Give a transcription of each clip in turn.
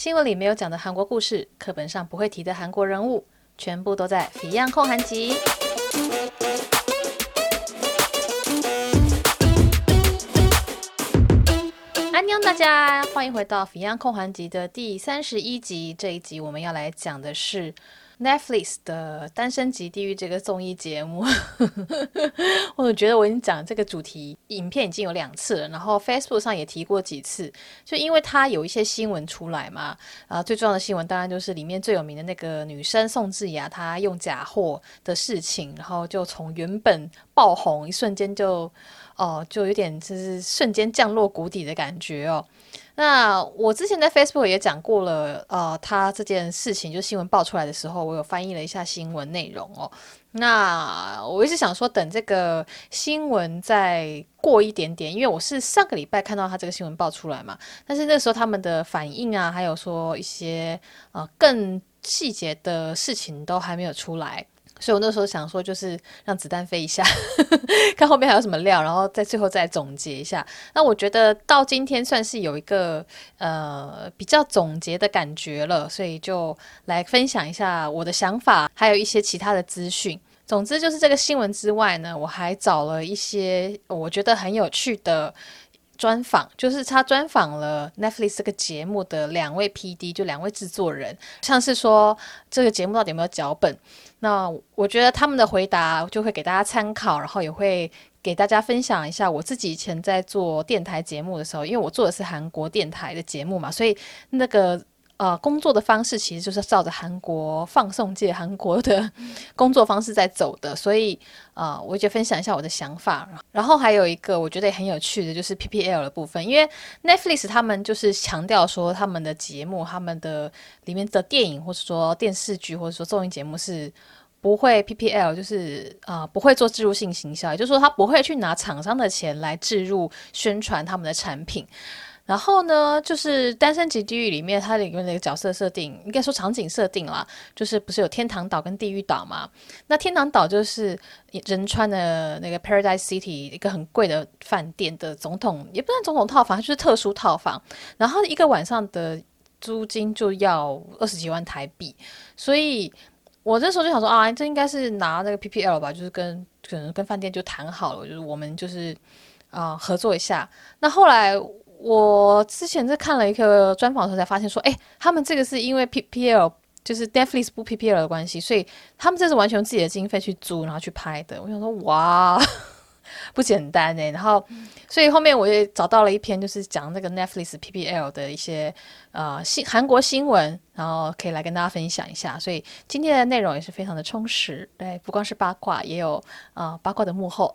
新闻里没有讲的韩国故事，课本上不会提的韩国人物，全部都在 Beyond 控韩集。安妞，大家欢迎回到 Beyond 控韩集的第三十一集。这一集我们要来讲的是。Netflix 的《单身即地狱》这个综艺节目，我觉得我已经讲这个主题影片已经有两次了，然后 Facebook 上也提过几次，就因为它有一些新闻出来嘛，啊，最重要的新闻当然就是里面最有名的那个女生宋智雅她用假货的事情，然后就从原本爆红，一瞬间就哦，就有点就是瞬间降落谷底的感觉哦。那我之前在 Facebook 也讲过了，呃，他这件事情就新闻爆出来的时候，我有翻译了一下新闻内容哦。那我一直想说，等这个新闻再过一点点，因为我是上个礼拜看到他这个新闻爆出来嘛，但是那时候他们的反应啊，还有说一些呃更细节的事情都还没有出来。所以我那时候想说，就是让子弹飞一下，看后面还有什么料，然后在最后再总结一下。那我觉得到今天算是有一个呃比较总结的感觉了，所以就来分享一下我的想法，还有一些其他的资讯。总之就是这个新闻之外呢，我还找了一些我觉得很有趣的。专访就是他专访了 Netflix 这个节目的两位 PD，就两位制作人，像是说这个节目到底有没有脚本？那我觉得他们的回答就会给大家参考，然后也会给大家分享一下我自己以前在做电台节目的时候，因为我做的是韩国电台的节目嘛，所以那个。呃，工作的方式其实就是照着韩国放送界、韩国的工作方式在走的，所以呃，我就分享一下我的想法。然后还有一个我觉得也很有趣的，就是 PPL 的部分，因为 Netflix 他们就是强调说，他们的节目、他们的里面的电影或者说电视剧或者说综艺节目是不会 PPL，就是呃不会做植入性行销，也就是说他不会去拿厂商的钱来植入宣传他们的产品。然后呢，就是《单身即地狱》里面，它里面的一个角色设定，应该说场景设定啦，就是不是有天堂岛跟地狱岛嘛？那天堂岛就是仁川的那个 Paradise City 一个很贵的饭店的总统，也不算总统套房，就是特殊套房，然后一个晚上的租金就要二十几万台币，所以我那时候就想说啊，这应该是拿那个 PPL 吧，就是跟可能跟饭店就谈好了，就是我们就是啊、合作一下。那后来。我之前在看了一个专访的时候，才发现说，哎，他们这个是因为 PPL 就是 Netflix 不 PPL 的关系，所以他们这是完全用自己的经费去租，然后去拍的。我想说，哇，不简单哎。然后，所以后面我也找到了一篇，就是讲那个 Netflix PPL 的一些呃新韩国新闻，然后可以来跟大家分享一下。所以今天的内容也是非常的充实，对，不光是八卦，也有啊、八卦的幕后。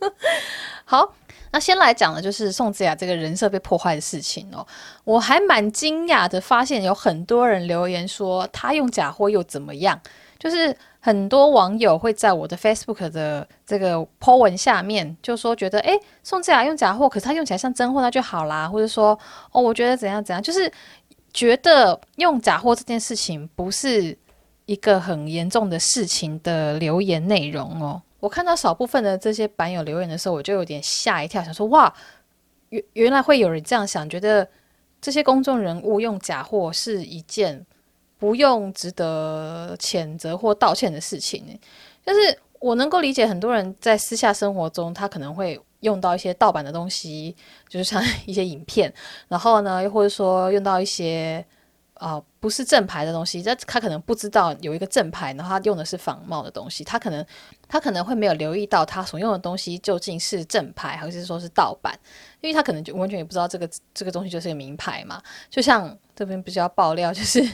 好。那先来讲的就是宋智雅这个人设被破坏的事情哦，我还蛮惊讶的发现有很多人留言说他用假货又怎么样，就是很多网友会在我的 Facebook 的这个 po 文下面就说觉得，诶，宋智雅用假货，可是他用起来像真货，那就好啦，或者说，哦，我觉得怎样怎样，就是觉得用假货这件事情不是一个很严重的事情的留言内容哦。我看到少部分的这些版友留言的时候，我就有点吓一跳，想说哇，原原来会有人这样想，觉得这些公众人物用假货是一件不用值得谴责或道歉的事情。但是我能够理解，很多人在私下生活中，他可能会用到一些盗版的东西，就是像 一些影片，然后呢，又或者说用到一些。啊、不是正牌的东西，他他可能不知道有一个正牌，然后他用的是仿冒的东西，他可能他可能会没有留意到他所用的东西究竟是正牌还是说是盗版，因为他可能就完全也不知道这个这个东西就是个名牌嘛。就像这边不是要爆料，就是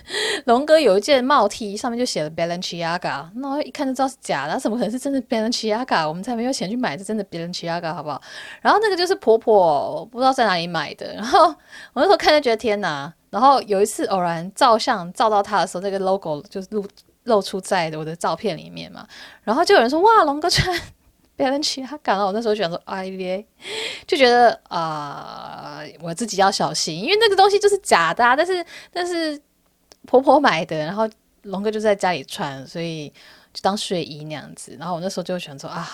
龙哥有一件帽 T，上面就写了 Balenciaga，那一看就知道是假的，怎么可能是真的 Balenciaga？我们才没有钱去买这真的 Balenciaga，好不好？然后那个就是婆婆不知道在哪里买的，然后我那时候看就觉得天哪。然后有一次偶然照相照到他的时候，这个 logo 就露露出在我的照片里面嘛。然后就有人说：“哇，龙哥穿 Balenciaga。”然后我那时候就想说：“哎呀，就觉得啊、我自己要小心，因为那个东西就是假的、啊。但是但是婆婆买的，然后龙哥就在家里穿，所以就当睡衣那样子。然后我那时候就想说：啊，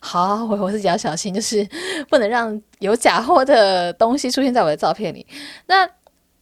好，我我自己要小心，就是不能让有假货的东西出现在我的照片里。那。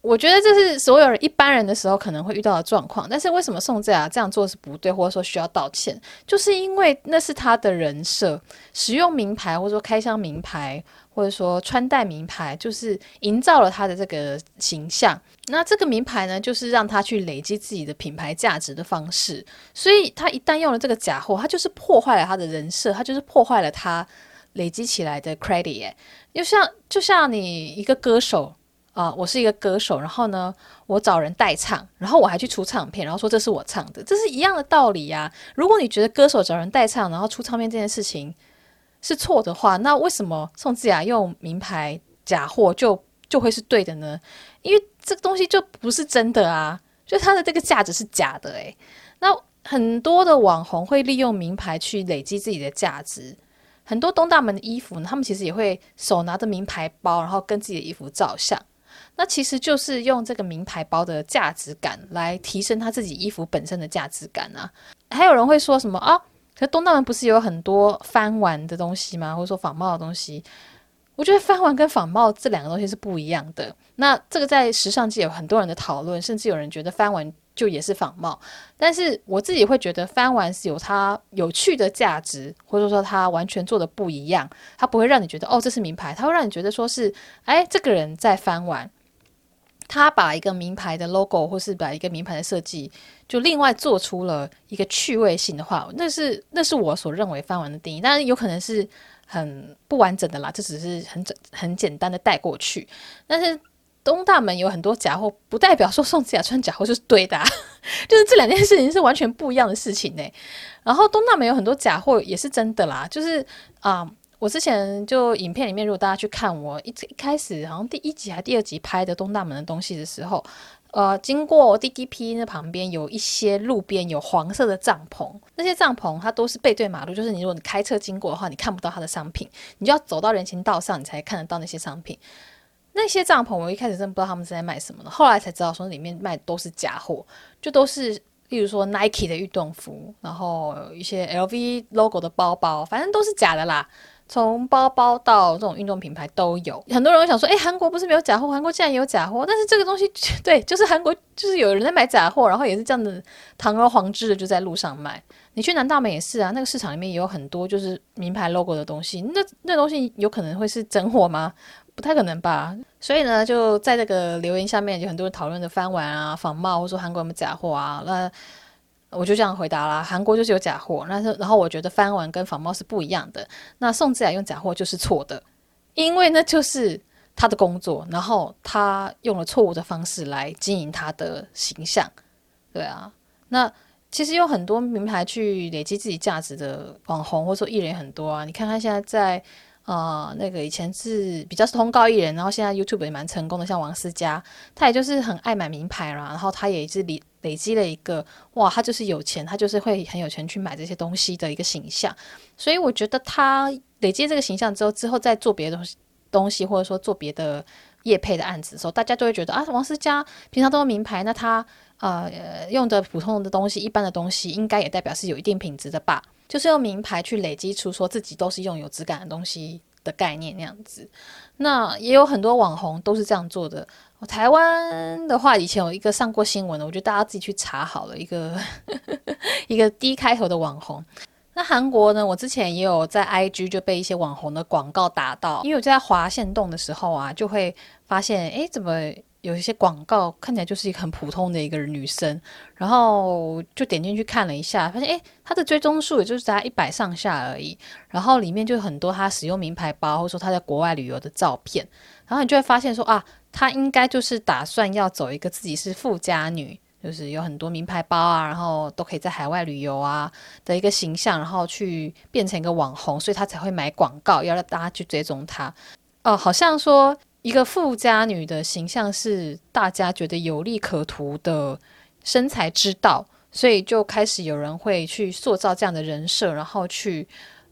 我觉得这是所有人一般人的时候可能会遇到的状况，但是为什么宋智雅这样做是不对，或者说需要道歉？就是因为那是他的人设，使用名牌或者说开箱名牌，或者说穿戴名牌，就是营造了他的这个形象。那这个名牌呢，就是让他去累积自己的品牌价值的方式。所以他一旦用了这个假货，他就是破坏了他的人设，他就是破坏了他累积起来的 credit。就像就像你一个歌手。啊、我是一个歌手，然后呢，我找人代唱，然后我还去出唱片，然后说这是我唱的，这是一样的道理呀、如果你觉得歌手找人代唱，然后出唱片这件事情是错的话，那为什么宋智雅用名牌假货就就会是对的呢？因为这个东西就不是真的啊，就它的这个价值是假的诶。那很多的网红会利用名牌去累积自己的价值。很多东大门的衣服呢，他们其实也会手拿着名牌包，然后跟自己的衣服照相。那其实就是用这个名牌包的价值感来提升他自己衣服本身的价值感啊。还有人会说什么啊？可是东大门不是有很多翻玩的东西吗？或者说仿冒的东西？我觉得翻玩跟仿冒这两个东西是不一样的。那这个在时尚界有很多人的讨论，甚至有人觉得翻玩就也是仿冒。但是我自己会觉得翻玩是有它有趣的价值，或者说它完全做的不一样，它不会让你觉得哦，这是名牌，它会让你觉得说是哎，这个人在翻玩。他把一个名牌的 logo，或是把一个名牌的设计，就另外做出了一个趣味性的话，那是那是我所认为翻文的定义。当然有可能是很不完整的啦，这只是很很简单的带过去。但是东大门有很多假货，不代表说宋智雅穿假货就是对的啊，就是这两件事情是完全不一样的事情呢。然后东大门有很多假货也是真的啦，就是啊。我之前就影片里面，如果大家去看我一一开始好像第一集还第二集拍的东大门的东西的时候，呃，经过 DDP 那旁边有一些路边有黄色的帐篷，那些帐篷它都是背对马路，就是你如果你开车经过的话，你看不到它的商品，你就要走到人行道上，你才看得到那些商品。那些帐篷我一开始真不知道他们是在卖什么的，后来才知道说里面卖的都是假货，就都是例如说 Nike 的运动服，然后一些 LV logo 的包包，反正都是假的啦。从包包到这种运动品牌都有，很多人会想说，诶，韩国不是没有假货？韩国竟然有假货？但是这个东西，对，就是韩国，就是有人在买假货，然后也是这样的堂而皇之的就在路上卖。你去南大门也是啊，那个市场里面也有很多就是名牌 logo 的东西，那那东西有可能会是真货吗？不太可能吧。所以呢，就在这个留言下面，有很多人讨论的翻玩啊、仿冒，或者说韩国有没有假货啊？那。我就这样回答啦，韩国就是有假货，那是然后我觉得翻文跟仿冒是不一样的。那宋智雅用假货就是错的，因为那就是他的工作，然后他用了错误的方式来经营他的形象，对啊。那其实有很多名牌去累积自己价值的网红或者说艺人很多啊，你看他现在在。啊、那个以前是比较是通告艺人，然后现在 YouTube 也蛮成功的，像王思佳，他也就是很爱买名牌啦，然后他也是累累积了一个哇，他就是有钱，他就是会很有钱去买这些东西的一个形象，所以我觉得他累积这个形象之后，之后再做别的东西东西，或者说做别的业配的案子的时候，大家就会觉得啊，王思佳平常都用名牌，那他呃用的普通的东西，一般的东西，应该也代表是有一定品质的吧。就是用名牌去累积出说自己都是用有质感的东西的概念那样子，那也有很多网红都是这样做的。台湾的话，以前有一个上过新闻的，我觉得大家自己去查好了，一个 一个 D 开头的网红。那韩国呢，我之前也有在 IG 就被一些网红的广告打到，因为我在滑线动的时候啊，就会发现，诶，怎么？有一些广告看起来就是一个很普通的一个女生，然后就点进去看了一下，发现诶，她的追踪数也就是在一百上下而已。然后里面就很多她使用名牌包，或者说她在国外旅游的照片。然后你就会发现说啊，她应该就是打算要走一个自己是富家女，就是有很多名牌包啊，然后都可以在海外旅游啊的一个形象，然后去变成一个网红，所以她才会买广告，要让大家去追踪她。哦，好像说。一个富家女的形象是大家觉得有利可图的生财之道，所以就开始有人会去塑造这样的人设，然后去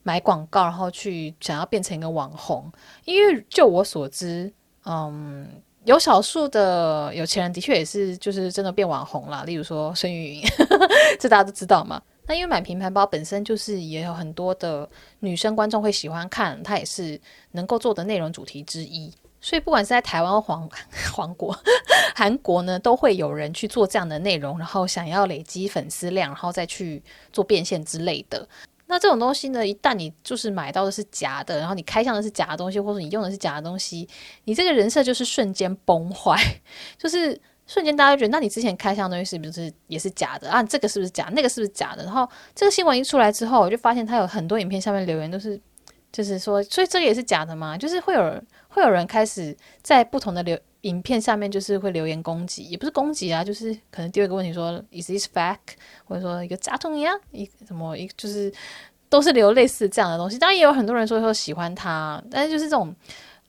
买广告，然后去想要变成一个网红。因为就我所知，嗯，有少数的有钱人的确也是就是真的变网红了，例如说孙芸芸，这大家都知道嘛。那因为买名牌包本身就是也有很多的女生观众会喜欢看，它也是能够做的内容主题之一。所以不管是在台湾、黄 黄国、韩国呢，都会有人去做这样的内容，然后想要累积粉丝量，然后再去做变现之类的。那这种东西呢，一旦你就是买到的是假的，然后你开箱的是假的东西，或者你用的是假的东西，你这个人设就是瞬间崩坏，就是瞬间大家觉得，那你之前开箱的东西是不是也是假的啊？这个是不是假？那个是不是假的？然后这个新闻一出来之后，我就发现他有很多影片下面留言都是。就是说，所以这个也是假的吗？就是会有会有人开始在不同的留影片下面，就是会留言攻击，也不是攻击啊，就是可能第二个问题说，is this fake？或者说一个假通一样，一什么一就是都是留类似这样的东西。当然也有很多人说说喜欢他，但是就是这种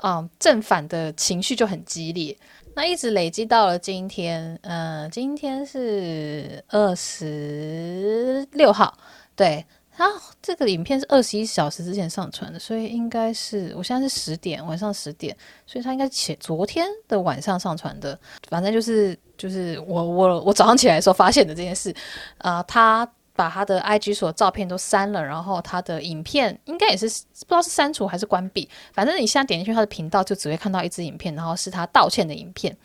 嗯正反的情绪就很激烈，那一直累积到了今天，嗯、呃，今天是二十六号，对。他，这个影片是二十一小时之前上传的，所以应该是我现在是十点，晚上十点，所以他应该前昨天的晚上上传的。反正就是就是我我我早上起来的时候发现的这件事。啊、呃，他把他的 IG 所照片都删了，然后他的影片应该也是不知道是删除还是关闭。反正你现在点进去他的频道，就只会看到一支影片，然后是他道歉的影片。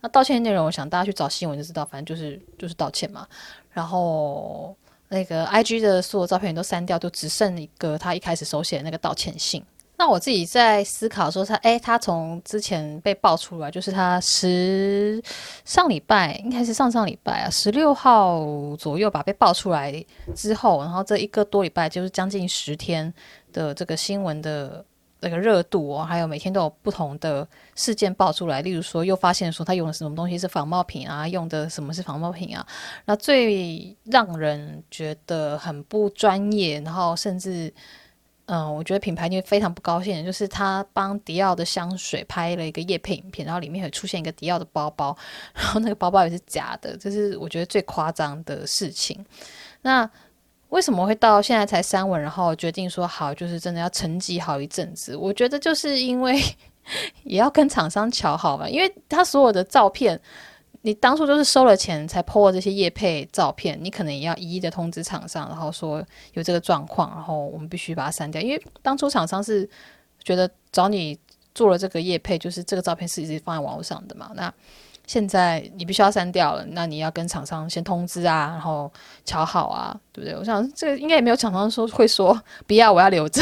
那道歉的内容，我想大家去找新闻就知道，反正就是就是道歉嘛。然后。那个 IG 的所有照片都删掉，就只剩一个他一开始手写的那个道歉信。那我自己在思考说他，他诶，他从之前被爆出来，就是他十上礼拜应该是上上礼拜啊，十六号左右吧，被爆出来之后，然后这一个多礼拜就是将近十天的这个新闻的。那个热度哦，还有每天都有不同的事件爆出来，例如说又发现说他用的什么东西是仿冒品啊，用的什么是仿冒品啊。那最让人觉得很不专业，然后甚至嗯，我觉得品牌就非常不高兴，就是他帮迪奥的香水拍了一个业配影片，然后里面会出现一个迪奥的包包，然后那个包包也是假的，这是我觉得最夸张的事情。那。为什么会到现在才删文，然后决定说好，就是真的要沉寂好一阵子？我觉得就是因为 也要跟厂商瞧好吧，因为他所有的照片，你当初就是收了钱才 po 这些业配照片，你可能也要一一的通知厂商，然后说有这个状况，然后我们必须把它删掉。因为当初厂商是觉得找你做了这个业配，就是这个照片是一直放在网络上的嘛，那。现在你必须要删掉了，那你要跟厂商先通知啊，然后瞧好啊，对不对？我想这个应该也没有厂商说会说不要，我要留着。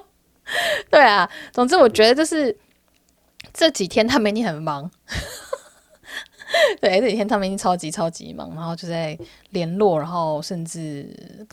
对啊，总之我觉得就是这几天他们一定很忙。对，这几天他们已经超级超级忙，然后就在联络，然后甚至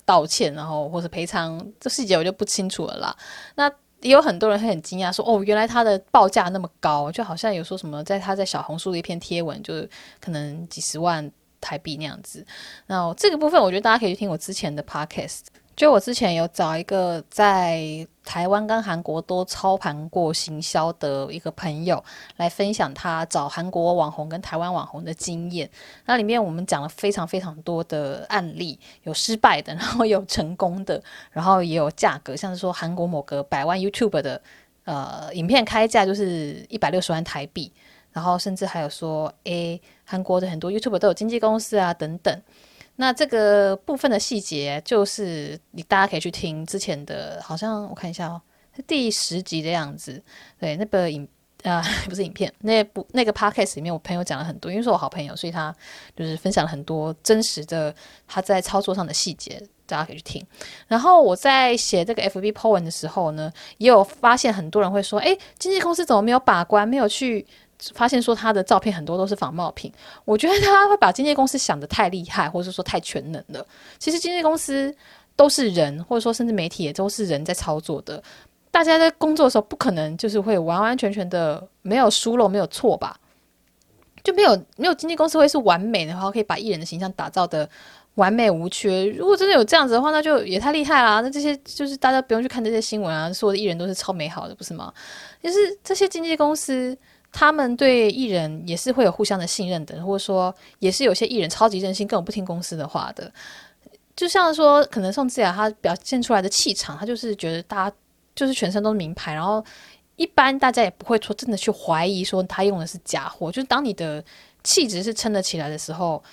道歉，然后或者赔偿，这细节我就不清楚了啦。那。也有很多人会很惊讶，说：“哦，原来他的报价那么高，就好像有说什么，在他在小红书的一篇贴文，就是可能几十万台币那样子。”那这个部分，我觉得大家可以去听我之前的 podcast。就我之前有找一个在台湾跟韩国都操盘过行销的一个朋友来分享他找韩国网红跟台湾网红的经验。那里面我们讲了非常非常多的案例，有失败的，然后有成功的，然后也有价格，像是说韩国某个百万 YouTube 的呃影片开价就是一百六十万台币，然后甚至还有说，诶，韩国的很多 YouTube 都有经纪公司啊等等。那这个部分的细节，就是你大家可以去听之前的，好像我看一下哦，是第十集的样子。对，那个影啊、不是影片，那部那个 podcast 里面，我朋友讲了很多，因为是我好朋友，所以他就是分享了很多真实的他在操作上的细节，大家可以去听。然后我在写这个 FB po 文的时候呢，也有发现很多人会说，诶，经纪公司怎么没有把关，没有去。发现说他的照片很多都是仿冒品，我觉得他会把经纪公司想得太厉害，或者说太全能了。其实经纪公司都是人，或者说甚至媒体也都是人在操作的。大家在工作的时候不可能就是会完完全全的没有疏漏、没有错吧？就没有没有经纪公司会是完美的话，可以把艺人的形象打造得完美无缺。如果真的有这样子的话，那就也太厉害啦。那这些就是大家不用去看这些新闻啊，所有的艺人都是超美好的，不是吗？就是这些经纪公司。他们对艺人也是会有互相的信任的，或者说也是有些艺人超级任性，根本不听公司的话的。就像说，可能宋智雅她表现出来的气场，她就是觉得大家就是全身都是名牌，然后一般大家也不会说真的去怀疑说她用的是假货。就是当你的气质是撑得起来的时候，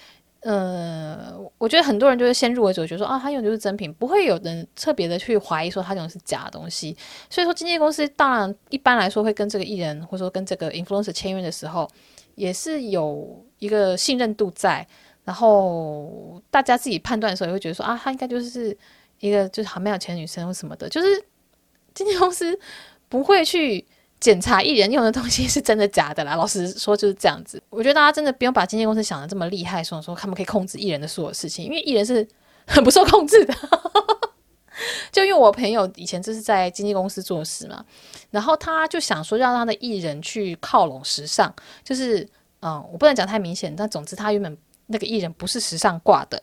呃，我觉得很多人就是先入为主，觉得说啊，他用的就是真品，不会有人特别的去怀疑说他用的是假东西。所以说，经纪公司当然一般来说会跟这个艺人或者说跟这个 influencer 签约的时候，也是有一个信任度在。然后大家自己判断的时候也会觉得说啊，他应该就是一个就是还没有钱的女生或什么的，就是经纪公司不会去。检查艺人用的东西是真的假的啦，老实说就是这样子。我觉得大家真的不用把经纪公司想的这么厉害，说说他们可以控制艺人的所有事情，因为艺人是很不受控制的。就因为我朋友以前就是在经纪公司做事嘛，然后他就想说让他的艺人去靠拢时尚，就是嗯，我不能讲太明显，但总之他原本那个艺人不是时尚挂的。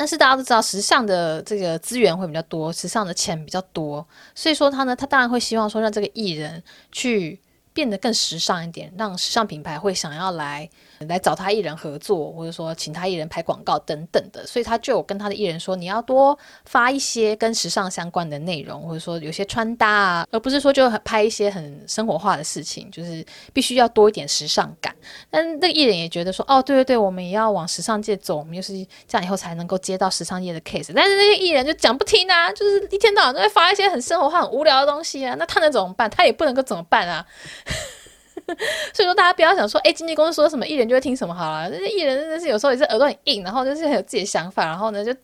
但是大家都知道，时尚的这个资源会比较多，时尚的钱比较多，所以说他呢，他当然会希望说让这个艺人去变得更时尚一点，让时尚品牌会想要来。来找他艺人合作，或者说请他艺人拍广告等等的，所以他就有跟他的艺人说，你要多发一些跟时尚相关的内容，或者说有些穿搭啊，而不是说就拍一些很生活化的事情，就是必须要多一点时尚感。但那个艺人也觉得说，哦，对对对，我们也要往时尚界走，我们就是这样以后才能够接到时尚业的 case。但是那些艺人就讲不听啊，就是一天到晚都在发一些很生活化、很无聊的东西啊，那他能怎么办？他也不能够怎么办啊。所以说，大家不要想说，哎，经纪公司说什么，艺人就会听什么好了。那些艺人真的是有时候也是耳朵很硬，然后就是很有自己的想法，然后呢就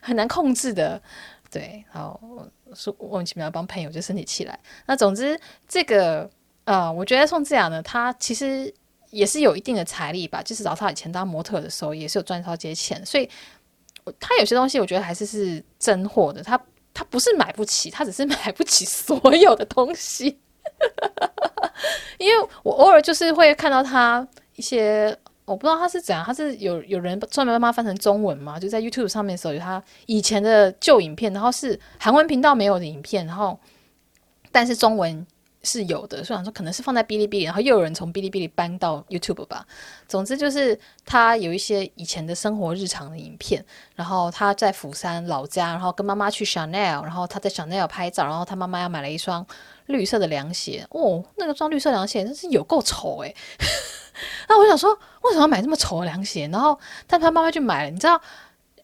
很难控制的。对，好，说莫名其妙帮朋友就生起气来。那总之，这个呃，我觉得宋智雅呢，她其实也是有一定的财力吧，就是找他以前当模特的时候，也是有赚到些钱。所以，她有些东西我觉得还是是真货的。她她不是买不起，她只是买不起所有的东西。因为我偶尔就是会看到他一些，我不知道他是怎样，他是有有人专门帮他翻成中文嘛？就在 YouTube 上面的时候有他以前的旧影片，然后是韩文频道没有的影片，然后但是中文是有的，虽然说可能是放在哔哩哔哩，然后又有人从哔哩哔哩搬到 YouTube 吧。总之就是他有一些以前的生活日常的影片，然后他在釜山老家，然后跟妈妈去 Chanel，然后他在 Chanel 拍照，然后他妈妈要买了一双。绿色的凉鞋哦，那个双绿色凉鞋真是有够丑诶。那我想说，为什么要买这么丑的凉鞋？然后，但他妈妈就买了。你知道，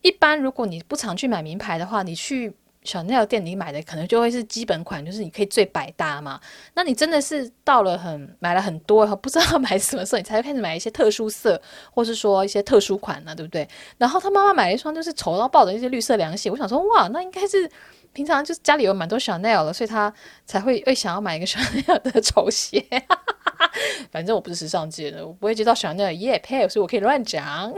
一般如果你不常去买名牌的话，你去小奈店里买的可能就会是基本款，就是你可以最百搭嘛。那你真的是到了很买了很多，不知道买什么色，你才会开始买一些特殊色，或是说一些特殊款呢、对不对？然后他妈妈买了一双就是丑到爆的一些绿色凉鞋，我想说，哇，那应该是。平常就是家里有蛮多 Chanel 的，所以他才会会想要买一个 Chanel 的 丑鞋。反正我不是时尚界的，我不会接到 Chanel 的业配，所以我可以乱讲。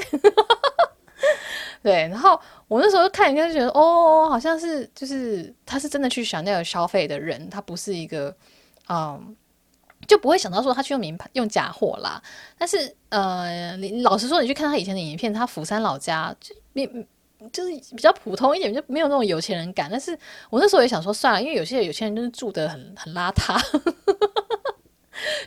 对，然后我那时候看人家就觉得，哦，好像是就是他是真的去 Chanel 消费的人，他不是一个嗯，就不会想到说他去用名牌用假货啦。但是呃，你老实说，你去看他以前的影片，他釜山老家就你。就是比较普通一点，就没有那种有钱人感。但是我那时候也想说，算了，因为有些有钱人就是住的很很邋遢，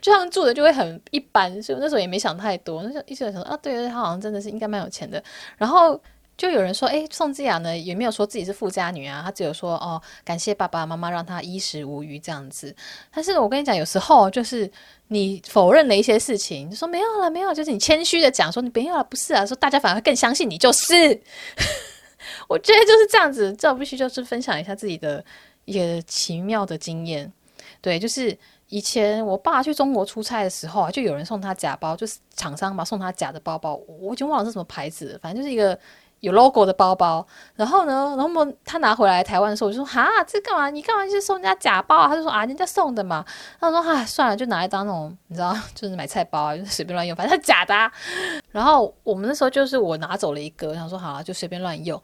就他们住的就会很一般，所以那时候也没想太多。那时候一直想说，啊，对，他好像真的是应该蛮有钱的。然后就有人说，哎，宋智雅呢也没有说自己是富家女啊，她只有说哦，感谢爸爸妈妈让她衣食无虞这样子。但是我跟你讲，有时候就是你否认了一些事情，就说没有了，没有，就是你谦虚的讲说你没有了，不是啊，说大家反而更相信你就是。我觉得就是这样子，这必须就是分享一下自己的一个奇妙的经验。对，就是以前我爸去中国出差的时候啊，就有人送他假包，就是厂商嘛送他假的包包，我已经忘了是什么牌子，反正就是一个有 logo 的包包。然后呢，然后他拿回来台湾的时候，我就说哈，这干嘛？你干嘛去送人家假包啊？他就说啊，人家送的嘛。他说哈，算了，就拿来当那种你知道，就是买菜包啊，就随便乱用，反正他假的啊。然后我们那时候就是我拿走了一个，想说好了，就随便乱用。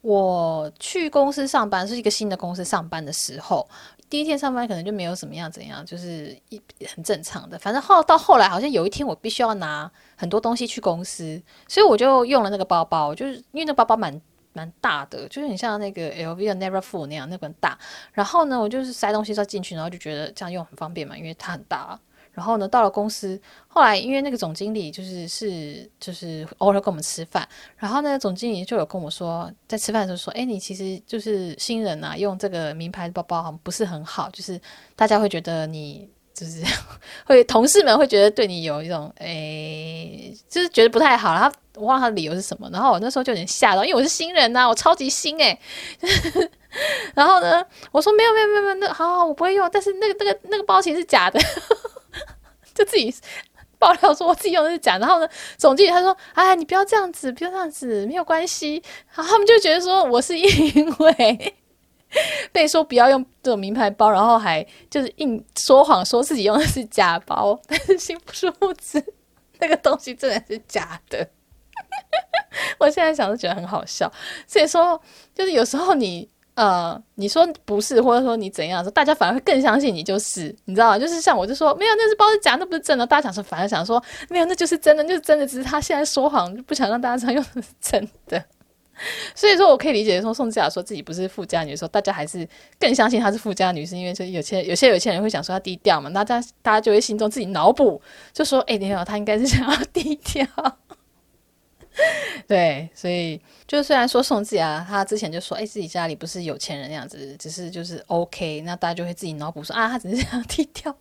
我去公司上班，是一个新的公司上班的时候，第一天上班可能就没有什么样怎样，就是一很正常的。反正后到后来，好像有一天我必须要拿很多东西去公司，所以我就用了那个包包，就是因为那个包包蛮蛮大的，就是很像那个 LV 的 Neverfull 那样那个很大。然后呢，我就是塞东西塞进去，然后就觉得这样用很方便嘛，因为它很大。然后呢，到了公司，后来因为那个总经理就是是就是偶尔跟我们吃饭，然后呢，总经理就有跟我说，在吃饭的时候说，哎，你其实就是新人呐，用这个名牌包包好像不是很好，就是大家会觉得你就是 会同事们会觉得对你有一种哎，就是觉得不太好，然后我忘了他的理由是什么。然后我那时候就有点吓到，因为我是新人呐、我超级新哎、欸。然后呢，我说没有没有没有没有，那好好我不会用，但是那个那个那个包其实是假的，就自己爆料说我自己用的是假。然后呢，总经理他说：“哎，你不要这样子，不要这样子，没有关系。”然后他们就觉得说我是因为。被说不要用这种名牌包，然后还就是硬说谎说自己用的是假包，但是心不殊不知那个东西真的是假的。我现在想都觉得很好笑。所以说，就是有时候你呃你说不是，或者说你怎样说，大家反而会更相信你就是，你知道吗？就是像我就说没有，那是包是假，那不是真的。大家想说反而想说没有，那就是真的，就是真的，只是他现在说谎，就不想让大家知道又是真的。所以说，我可以理解说宋智雅说自己不是富家女的时候，大家还是更相信她是富家女，是因为说有些有些有钱人会想说她低调嘛，那大家大家就会心中自己脑补，就说哎，你好，她应该是想要低调。对，所以就虽然说宋智雅她之前就说哎自己家里不是有钱人那样子，只是就是 OK，那大家就会自己脑补说啊，她只是想要低调，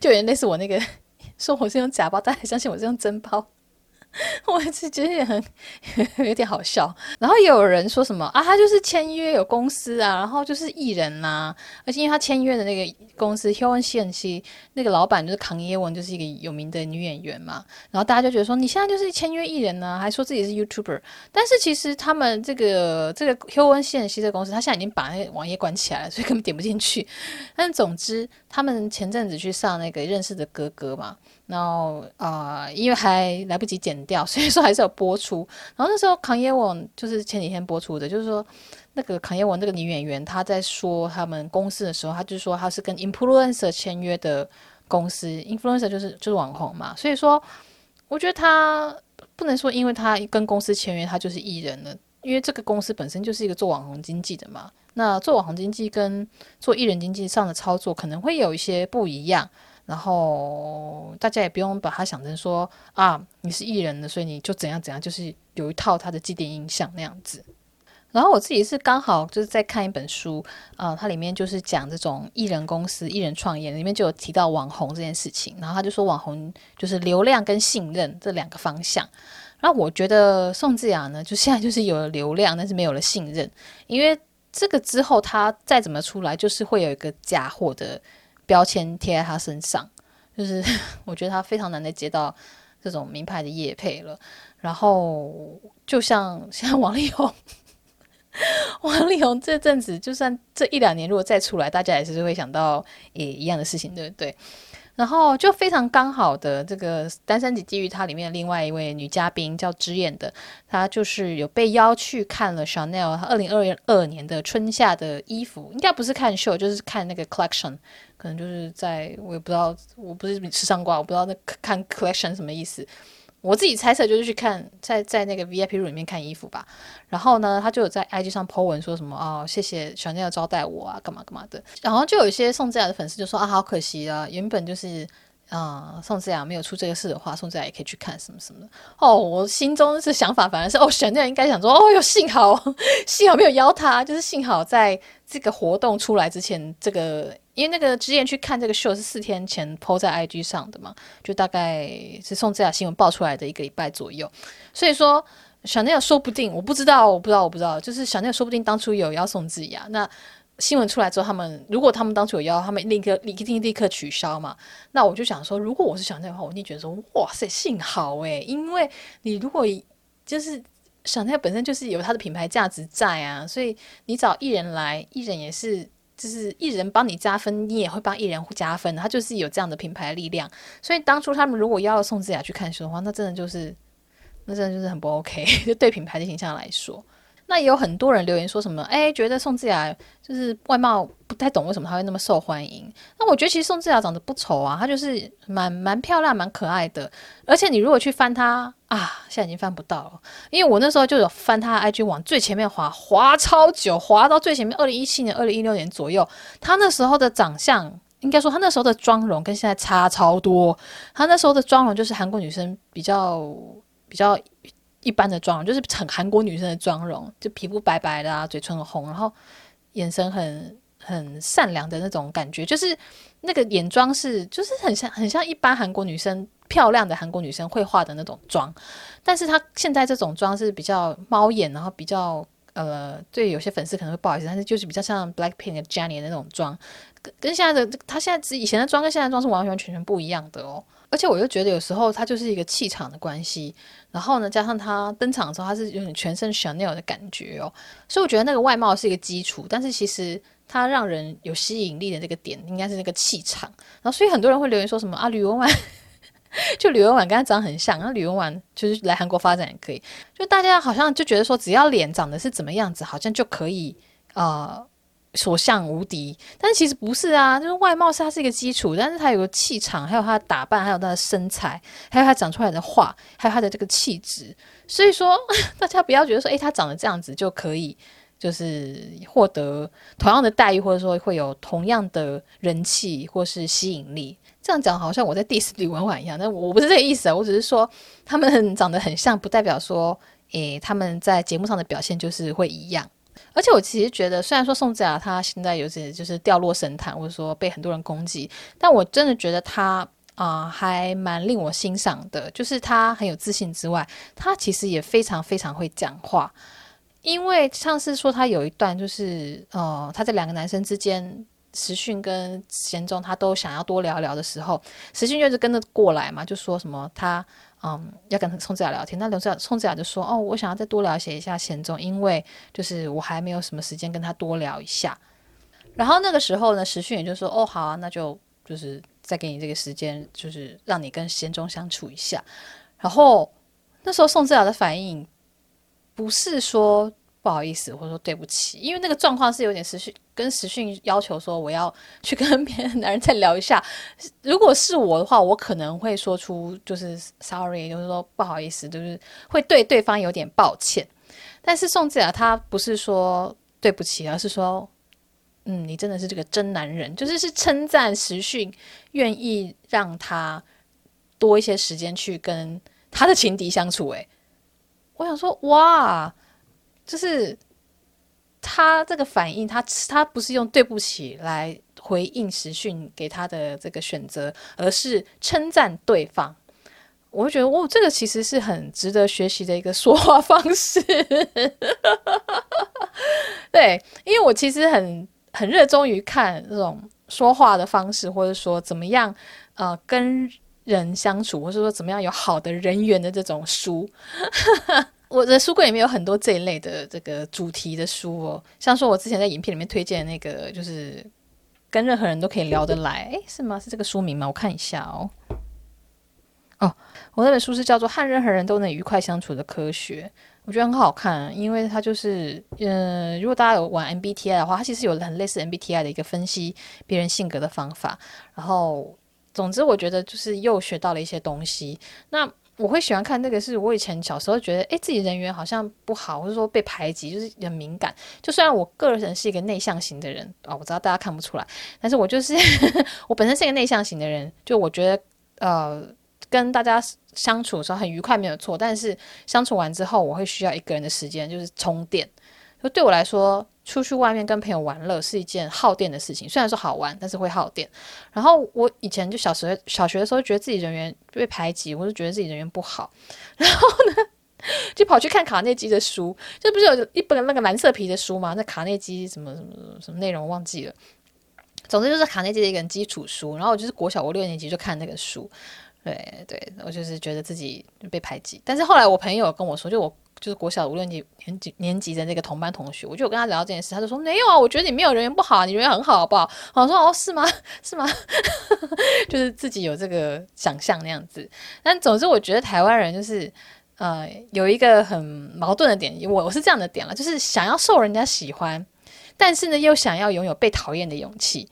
就有点类似我那个 说我是用假包，大家还相信我是用真包。我是觉得也很 有点好笑，然后也有人说什么啊，他就是签约有公司啊，然后就是艺人呐、而且因为他签约的那个公司 Hyun CNC 那个老板就是康耶文，就是一个有名的女演员嘛，然后大家就觉得说你现在就是签约艺人呢、还说自己是 YouTuber，但是其实他们这个这个 Hyun CNC 这个公司，他现在已经把那个网页关起来了，所以根本点不进去。但总之，他们前阵子去上那个认识的哥哥嘛。然后、呃，因为还来不及剪掉，所以说还是有播出。然后那时候康耶网就是前几天播出的，就是说那个康耶网那个女演员她在说他们公司的时候，她就说她是跟 influencer 签约的公司，influencer 就是就是网红嘛。所以说，我觉得她不能说因为她跟公司签约，她就是艺人了，因为这个公司本身就是一个做网红经济的嘛。那做网红经济跟做艺人经济上的操作可能会有一些不一样。然后大家也不用把它想成说啊，你是艺人的，所以你就怎样怎样，就是有一套他的既定印象那样子。然后我自己是刚好就是在看一本书，啊，它里面就是讲这种艺人公司、艺人创业，里面就有提到网红这件事情。然后他就说网红就是流量跟信任这两个方向。然后我觉得宋智雅呢，就现在就是有了流量，但是没有了信任，因为这个之后他再怎么出来，就是会有一个假货的。标签贴在他身上，就是 我觉得他非常难得接到这种名牌的业配了。然后就像像王力宏，王力宏这阵子就算这一两年如果再出来，大家也是会想到也一样的事情，对不对？然后就非常刚好的这个《单身级地狱》它里面另外一位女嘉宾叫芝燕的，她就是有被邀去看了 Chanel 二零二二年的春夏的衣服，应该不是看秀，就是看那个 collection。可能就是在我也不知道，我不是时尚挂，我不知道那看 collection 什么意思。我自己猜测就是去看在在那个 VIP room 里面看衣服吧。然后呢，他就有在 IG 上 po 文说什么哦，谢谢 Chanel 招待我啊，干嘛干嘛的。然后就有一些宋智雅的粉丝就说啊，好可惜啊，原本就是。啊、嗯，宋智雅没有出这个事的话，宋智雅也可以去看什么什么的。哦，我心中是想法，反而是哦，选那应该想说，哦哟，幸好幸好没有邀他，就是幸好在这个活动出来之前，这个因为那个之前去看这个秀是四天前 po 在 IG 上的嘛，就大概是宋智雅新闻爆出来的一个礼拜左右，所以说小内说不定，我不知道，我不知道，我不知道，就是小内说不定当初有邀宋智雅那。新闻出来之后，他们如果他们当初有邀，他们立刻立刻立刻取消嘛。那我就想说，如果我是小内的话，我一定觉得说，哇塞，幸好诶，因为你如果就是小内本身就是有他的品牌价值在啊，所以你找艺人来，艺人也是就是艺人帮你加分，你也会帮艺人加分，他就是有这样的品牌力量。所以当初他们如果邀了宋智雅去看书的话，那真的就是那真的就是很不 OK，就对品牌的形象来说。那也有很多人留言说什么，哎，觉得宋智雅就是外貌不太懂，为什么她会那么受欢迎？那我觉得其实宋智雅长得不丑啊，她就是蛮蛮漂亮、蛮可爱的。而且你如果去翻她啊，现在已经翻不到了，因为我那时候就有翻她 IG 往最前面滑，滑超久，滑到最前面，二零一七年、二零一六年左右，她那时候的长相，应该说她那时候的妆容跟现在差超多。她那时候的妆容就是韩国女生比较比较。一般的妆容就是很韩国女生的妆容，就皮肤白白的啊，嘴唇很红，然后眼神很很善良的那种感觉，就是那个眼妆是就是很像很像一般韩国女生漂亮的韩国女生会画的那种妆，但是她现在这种妆是比较猫眼，然后比较呃，对有些粉丝可能会不好意思，但是就是比较像 Blackpink 的 Jennie 的那种妆，跟跟现在的她现在以前的妆跟现在的妆是完完全全不一样的哦。而且我又觉得有时候它就是一个气场的关系，然后呢，加上它登场的时候，它是有点全身 Chanel 的感觉哦，所以我觉得那个外貌是一个基础，但是其实它让人有吸引力的这个点应该是那个气场。然后所以很多人会留言说什么啊，吕文婉 就吕文婉跟他长很像，然后吕文婉就是来韩国发展也可以，就大家好像就觉得说只要脸长得是怎么样子，好像就可以呃。所向无敌，但是其实不是啊，就是外貌是它是一个基础，但是它有个气场，还有它的打扮，还有它的身材，还有它长出来的话，还有它的这个气质。所以说，大家不要觉得说，诶，他长得这样子就可以，就是获得同样的待遇，或者说会有同样的人气或是吸引力。这样讲好像我在 diss 李文婉一样，但我不是这个意思啊，我只是说他们 长得很像，不代表说，诶，他们在节目上的表现就是会一样。而且我其实觉得，虽然说宋智雅她现在有些就是掉落神坛，或者说被很多人攻击，但我真的觉得她啊、还蛮令我欣赏的。就是她很有自信之外，她其实也非常非常会讲话。因为上次说她有一段就是呃她在两个男生之间，时训跟贤中他都想要多聊聊的时候，时训就是跟着过来嘛，就说什么他。嗯，要跟宋子雅聊天，那刘子雅、宋子雅就说：“哦，我想要再多了解一下贤忠，因为就是我还没有什么时间跟他多聊一下。”然后那个时候呢，时训也就说：“哦，好啊，那就就是再给你这个时间，就是让你跟贤忠相处一下。”然后那时候宋子雅的反应不是说。不好意思，或者说对不起，因为那个状况是有点时训跟时训要求说我要去跟 别的男人再聊一下。如果是我的话，我可能会说出就是 sorry，就是说不好意思，就是会对对方有点抱歉。但是宋智雅他不是说对不起，而是说嗯，你真的是这个真男人，就是是称赞时训愿意让他多一些时间去跟他的情敌相处。诶，我想说哇。就是他这个反应，他他不是用对不起来回应时训给他的这个选择，而是称赞对方。我会觉得，哦，这个其实是很值得学习的一个说话方式。对，因为我其实很很热衷于看这种说话的方式，或者说怎么样呃跟人相处，或者说怎么样有好的人缘的这种书。我的书柜里面有很多这一类的这个主题的书哦，像说我之前在影片里面推荐的那个，就是跟任何人都可以聊得来，诶，是吗？是这个书名吗？我看一下哦。哦，我那本书是叫做《和任何人都能愉快相处的科学》，我觉得很好看，因为它就是，嗯、如果大家有玩 MBTI 的话，它其实有很类似 MBTI 的一个分析别人性格的方法。然后，总之我觉得就是又学到了一些东西。那我会喜欢看那个，是我以前小时候觉得，诶，自己人缘好像不好，或者说被排挤，就是很敏感。就虽然我个人是一个内向型的人啊、哦，我知道大家看不出来，但是我就是 我本身是一个内向型的人，就我觉得呃，跟大家相处的时候很愉快没有错，但是相处完之后，我会需要一个人的时间，就是充电。就对我来说。出去外面跟朋友玩乐是一件耗电的事情，虽然说好玩，但是会耗电。然后我以前就小学小学的时候，觉得自己人缘被排挤，我就觉得自己人缘不好，然后呢，就跑去看卡内基的书，就不是有一本那个蓝色皮的书吗？那卡内基什么什么什么内容忘记了，总之就是卡内基的一个基础书。然后我就是国小我六年级就看那个书，对对，我就是觉得自己被排挤。但是后来我朋友跟我说，就我。就是国小五六年年级年级的那个同班同学，我就跟他聊这件事，他就说没有啊，我觉得你没有人缘不好，你人缘很好，好不好？我说哦，是吗？是吗？就是自己有这个想象那样子。但总之，我觉得台湾人就是呃有一个很矛盾的点，我我是这样的点了，就是想要受人家喜欢，但是呢又想要拥有被讨厌的勇气。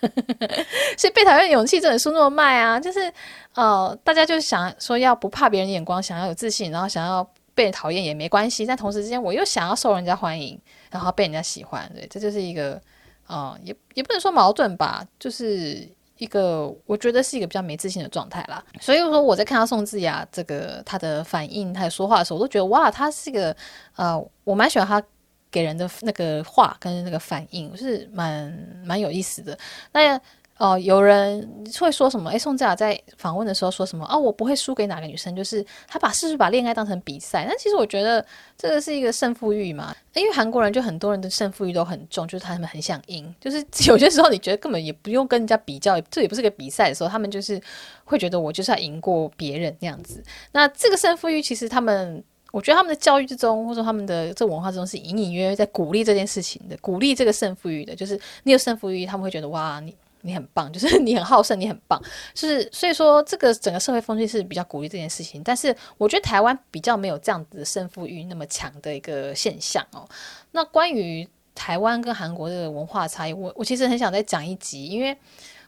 所以被讨厌的勇气这本书那么卖啊，就是呃大家就想说要不怕别人眼光，想要有自信，然后想要。被讨厌也没关系，但同时之间我又想要受人家欢迎，然后被人家喜欢，对，这就是一个，呃，也也不能说矛盾吧，就是一个我觉得是一个比较没自信的状态啦。所以说我在看到宋智雅这个她的反应，她说话的时候，我都觉得哇，她是一个，呃，我蛮喜欢她给人的那个话跟那个反应，是蛮蛮有意思的。那哦、有人会说什么？诶，宋智雅在访问的时候说什么？哦，我不会输给哪个女生，就是他把是不是把恋爱当成比赛？但其实我觉得这个是一个胜负欲嘛。因为韩国人就很多人的胜负欲都很重，就是他们很想赢。就是有些时候你觉得根本也不用跟人家比较，这也不是个比赛的时候，他们就是会觉得我就是要赢过别人那样子。那这个胜负欲其实他们，我觉得他们的教育之中，或者他们的这文化之中，是隐隐约约在鼓励这件事情的，鼓励这个胜负欲的。就是你有胜负欲，他们会觉得哇，你。你很棒，就是你很好胜，你很棒，就是所以说这个整个社会风气是比较鼓励这件事情，但是我觉得台湾比较没有这样子胜负欲那么强的一个现象哦。那关于台湾跟韩国这个文化差异，我我其实很想再讲一集，因为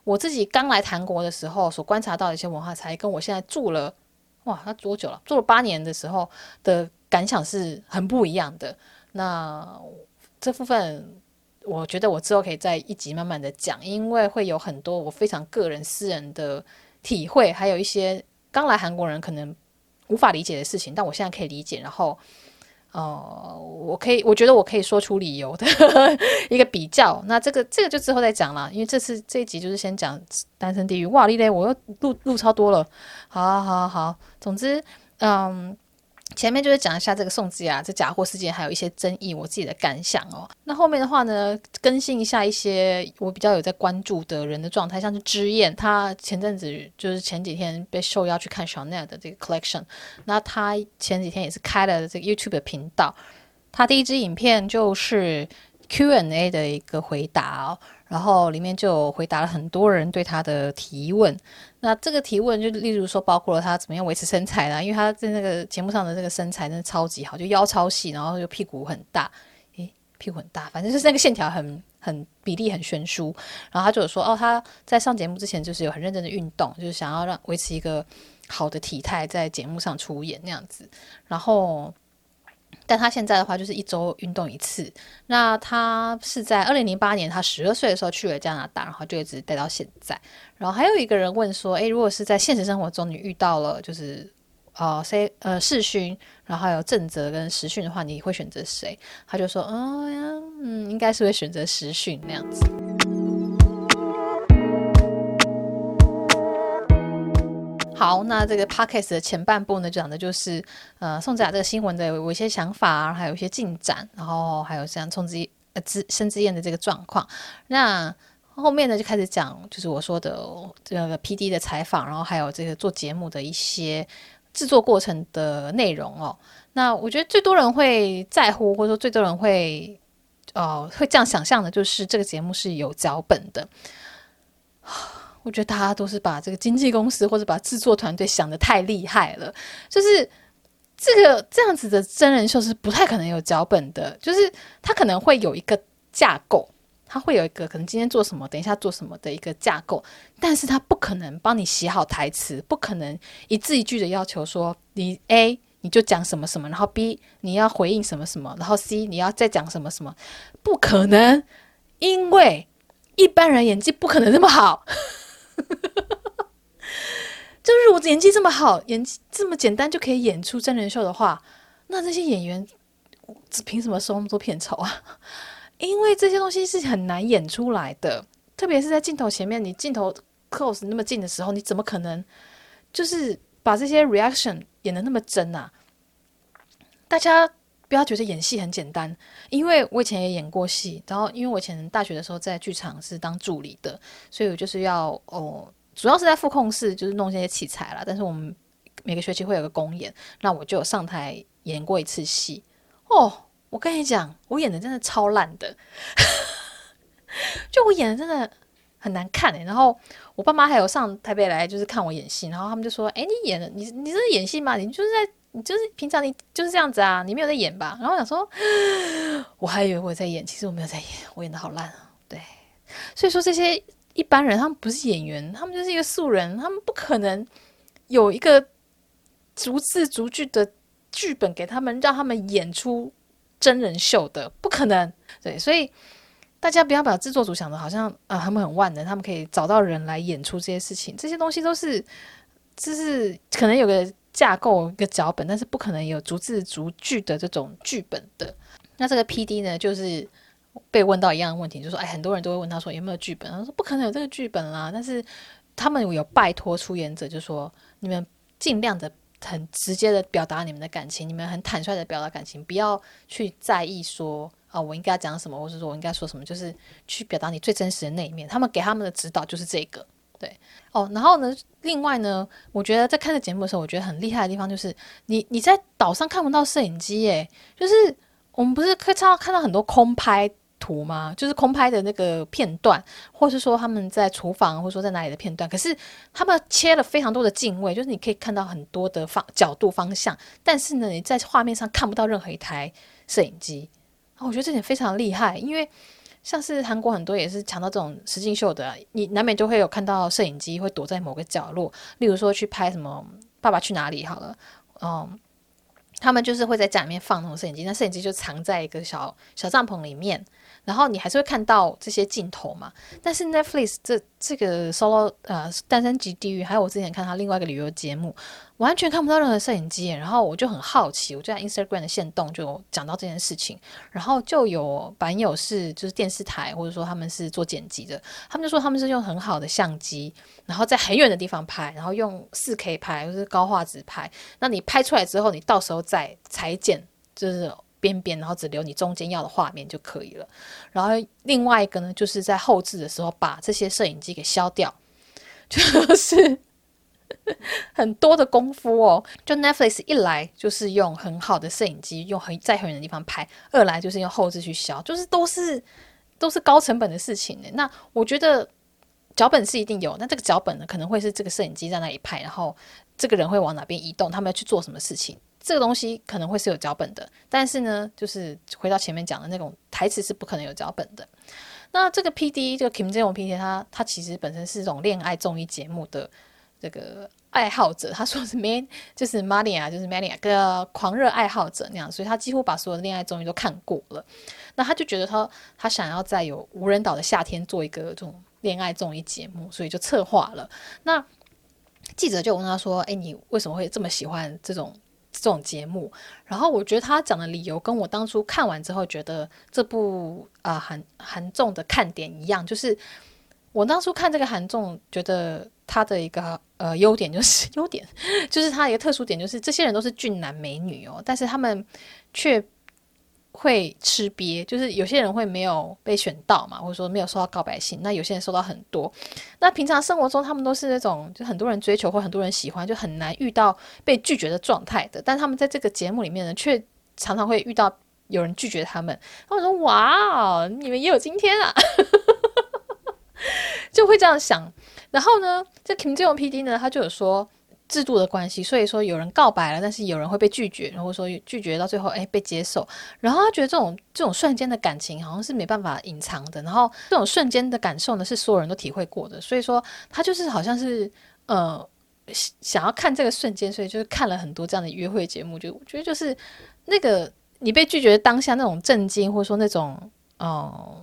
我自己刚来韩国的时候所观察到的一些文化差异，跟我现在住了哇，他多久了？做了八年的时候的感想是很不一样的。那这部分。我觉得我之后可以在一集慢慢的讲，因为会有很多我非常个人私人的体会，还有一些刚来韩国人可能无法理解的事情，但我现在可以理解。然后，哦，我可以，我觉得我可以说出理由的 一个比较。那这个这个就之后再讲了，因为这次这一集就是先讲单身地狱。哇，丽丽，我又录录超多了。好好好，总之，嗯。前面就是讲一下这个宋智雅这假货事件，还有一些争议，我自己的感想哦。那后面的话呢，更新一下一些我比较有在关注的人的状态，像是之燕，他前阵子就是前几天被受邀去看 Chanel 的这个 collection，那他前几天也是开了这个 YouTube 的频道，他第一支影片就是 Q&A 的一个回答哦。然后里面就回答了很多人对他的提问。那这个提问就例如说，包括了他怎么样维持身材啦，因为他在那个节目上的这个身材真的超级好，就腰超细，然后就屁股很大，诶，屁股很大，反正就是那个线条很很比例很悬殊。然后他就有说，哦，他在上节目之前就是有很认真的运动，就是想要让维持一个好的体态在节目上出演那样子。然后。但他现在的话就是一周运动一次。那他是在二零零八年，他十二岁的时候去了加拿大，然后就一直待到现在。然后还有一个人问说：“诶，如果是在现实生活中你遇到了就是呃谁呃视讯，然后还有正则跟实训的话，你会选择谁？”他就说：“哦呀，嗯，应该是会选择实训那样子。”好，那这个 podcast 的前半部呢，讲的就是呃宋子雅这个新闻的有一些想法啊，还有一些进展，然后还有像宋智呃之申之燕的这个状况。那后面呢就开始讲，就是我说的这个 PD 的采访，然后还有这个做节目的一些制作过程的内容哦。那我觉得最多人会在乎，或者说最多人会呃会这样想象的，就是这个节目是有脚本的。我觉得大家都是把这个经纪公司或者把制作团队想得太厉害了，就是这个这样子的真人秀是不太可能有脚本的，就是他可能会有一个架构，他会有一个可能今天做什么，等一下做什么的一个架构，但是他不可能帮你写好台词，不可能一字一句的要求说你 A 你就讲什么什么，然后 B 你要回应什么什么，然后 C 你要再讲什么什么，不可能，因为一般人演技不可能那么好。就是我演技这么好，演技这么简单就可以演出真人秀的话，那这些演员凭什么收那么多片酬啊？因为这些东西是很难演出来的，特别是在镜头前面，你镜头 close 那么近的时候，你怎么可能就是把这些 reaction 演得那么真啊？大家不要觉得演戏很简单，因为我以前也演过戏，然后因为我以前大学的时候在剧场是当助理的，所以我就是要哦。主要是在副控室，就是弄这些器材啦。但是我们每个学期会有个公演，那我就有上台演过一次戏。哦，我跟你讲，我演的真的超烂的，就我演的真的很难看诶。然后我爸妈还有上台北来，就是看我演戏，然后他们就说：“诶，你演的，你你这是演戏吗？你就是在，你就是平常你就是这样子啊，你没有在演吧？”然后我想说，我还以为我在演，其实我没有在演，我演的好烂啊。对，所以说这些。一般人他们不是演员，他们就是一个素人，他们不可能有一个逐字逐句的剧本给他们，让他们演出真人秀的，不可能。对，所以大家不要把制作组想的好像啊，他们很万能，他们可以找到人来演出这些事情，这些东西都是，就是可能有个架构一个脚本，但是不可能有逐字逐句的这种剧本的。那这个 PD 呢，就是被问到一样的问题，就说，哎，很多人都会问他说有没有剧本，他说不可能有这个剧本啦。但是他们有拜托出演者，就说你们尽量的很直接的表达你们的感情，你们很坦率的表达感情，不要去在意说啊、我应该讲什么，或是说我应该说什么，就是去表达你最真实的那一面。他们给他们的指导就是这个。对哦，然后呢，另外呢，我觉得在看这节目的时候，我觉得很厉害的地方就是你你在岛上看不到摄影机耶，就是我们不是可以看到很多空拍图吗？就是空拍的那个片段，或是说他们在厨房，或者说在哪里的片段，可是他们切了非常多的镜位，就是你可以看到很多的方角度方向，但是呢，你在画面上看不到任何一台摄影机。我觉得这点非常厉害，因为。像是韩国很多也是抢到这种实境秀的，你难免就会有看到摄影机会躲在某个角落，例如说去拍什么《爸爸去哪里》好了，嗯，他们就是会在家里面放那种摄影机，那摄影机就藏在一个小小帐篷里面。然后你还是会看到这些镜头嘛？但是 Netflix 这这个 Solo 呃单身级地狱，还有我之前看他另外一个旅游节目，完全看不到任何摄影机。然后我就很好奇，我就在 Instagram 的线动就讲到这件事情，然后就有版友是就是电视台或者说他们是做剪辑的，他们就说他们是用很好的相机，然后在很远的地方拍，然后用 4K 拍或是高画质拍。那你拍出来之后，你到时候再裁剪就是。边边，然后只留你中间要的画面就可以了。然后另外一个呢，就是在后置的时候把这些摄影机给消掉，就是 很多的功夫哦。就 Netflix 一来就是用很好的摄影机，用很在很远的地方拍；二来就是用后置去削，就是都是都是高成本的事情呢。那我觉得脚本是一定有，那这个脚本呢，可能会是这个摄影机在那里拍，然后这个人会往哪边移动，他们要去做什么事情。这个东西可能会是有脚本的，但是呢，就是回到前面讲的那种台词是不可能有脚本的。那这个 PD，这个 Kim j o n g PD，他他其实本身是一种恋爱综艺节目的这个爱好者，他说是 man，就是 mania，就是 mania，个狂热爱好者那样，所以他几乎把所有的恋爱综艺都看过了。那他就觉得他他想要在有无人岛的夏天做一个这种恋爱综艺节目，所以就策划了。那记者就问他说：“哎，你为什么会这么喜欢这种？”这种节目，然后我觉得他讲的理由跟我当初看完之后觉得这部啊韩韩综的看点一样，就是我当初看这个韩综，觉得他的一个呃优点就是 优点，就是他一个特殊点就是这些人都是俊男美女哦，但是他们却。会吃瘪，就是有些人会没有被选到嘛，或者说没有收到告白信。那有些人收到很多。那平常生活中，他们都是那种就很多人追求或很多人喜欢，就很难遇到被拒绝的状态的。但他们在这个节目里面呢，却常常会遇到有人拒绝他们。他们说：“哇，你们也有今天啊！” 就会这样想。然后呢，这 Kim Jong PD 呢，他就有说。制度的关系，所以说有人告白了，但是有人会被拒绝，然后说拒绝到最后，哎，被接受。然后他觉得这种这种瞬间的感情好像是没办法隐藏的，然后这种瞬间的感受呢，是所有人都体会过的。所以说他就是好像是呃想要看这个瞬间，所以就是看了很多这样的约会节目，就我觉得就是那个你被拒绝当下那种震惊，或者说那种哦、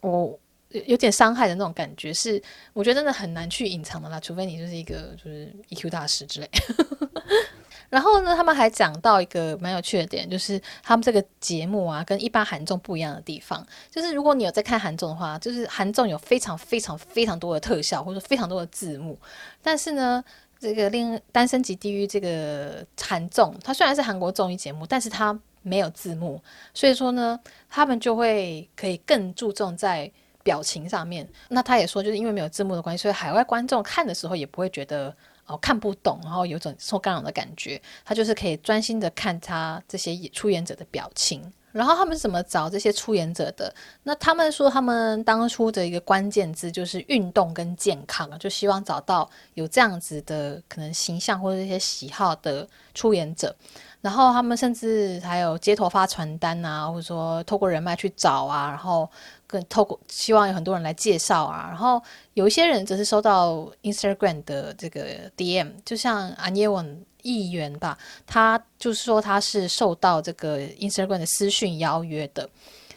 我。有点伤害的那种感觉，是我觉得真的很难去隐藏的啦，除非你就是一个就是 EQ 大师之类。然后呢，他们还讲到一个蛮有趣的点，就是他们这个节目啊，跟一般韩综不一样的地方，就是如果你有在看韩综的话，就是韩综有非常非常非常多的特效，或者非常多的字幕，但是呢，这个令单身即地狱这个韩综，它虽然是韩国综艺节目，但是它没有字幕，所以说呢，他们就会可以更注重在。表情上面，那他也说，就是因为没有字幕的关系，所以海外观众看的时候也不会觉得哦看不懂，然后有种受干扰的感觉。他就是可以专心的看他这些出演者的表情。然后他们是怎么找这些出演者的？那他们说，他们当初的一个关键字就是运动跟健康，就希望找到有这样子的可能形象或者一些喜好的出演者。然后他们甚至还有街头发传单啊，或者说透过人脉去找啊，然后跟透过希望有很多人来介绍啊。然后有一些人则是收到 Instagram 的这个 DM，就像安彦文议员吧，他就是说他是受到这个 Instagram 的私讯邀约的。